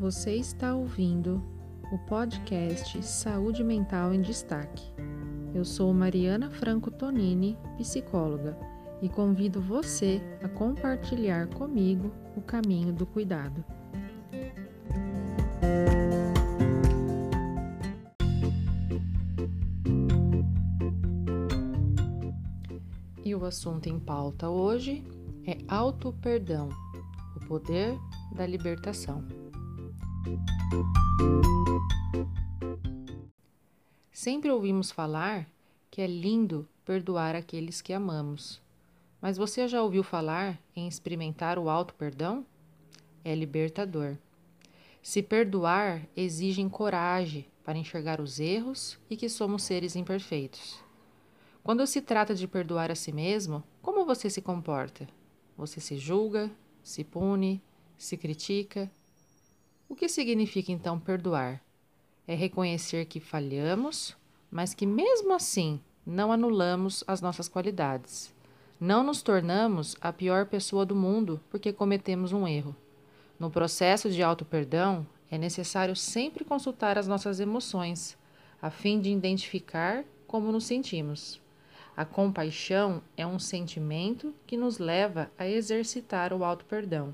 Você está ouvindo o podcast Saúde Mental em Destaque. Eu sou Mariana Franco Tonini, psicóloga, e convido você a compartilhar comigo o caminho do cuidado. E o assunto em pauta hoje é auto-perdão, o poder da libertação. Sempre ouvimos falar que é lindo perdoar aqueles que amamos. Mas você já ouviu falar em experimentar o auto-perdão? É libertador. Se perdoar exige coragem para enxergar os erros e que somos seres imperfeitos. Quando se trata de perdoar a si mesmo, como você se comporta? Você se julga, se pune, se critica? O que significa então perdoar? É reconhecer que falhamos, mas que mesmo assim não anulamos as nossas qualidades. Não nos tornamos a pior pessoa do mundo porque cometemos um erro. No processo de auto-perdão, é necessário sempre consultar as nossas emoções, a fim de identificar como nos sentimos. A compaixão é um sentimento que nos leva a exercitar o auto-perdão.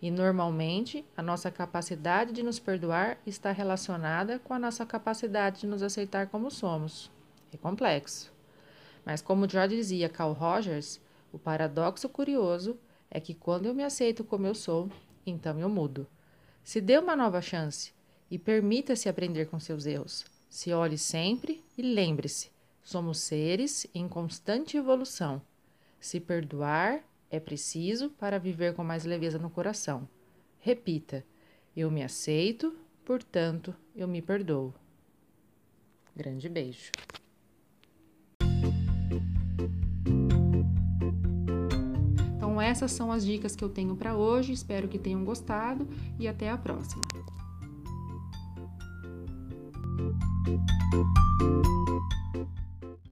E normalmente, a nossa capacidade de nos perdoar está relacionada com a nossa capacidade de nos aceitar como somos. É complexo. Mas, como já dizia Carl Rogers, o paradoxo curioso é que quando eu me aceito como eu sou, então eu mudo. Se dê uma nova chance e permita-se aprender com seus erros. Se olhe sempre e lembre-se: Somos seres em constante evolução. Se perdoar é preciso para viver com mais leveza no coração. Repita: Eu me aceito, portanto, eu me perdoo. Grande beijo. Então, essas são as dicas que eu tenho para hoje. Espero que tenham gostado e até a próxima.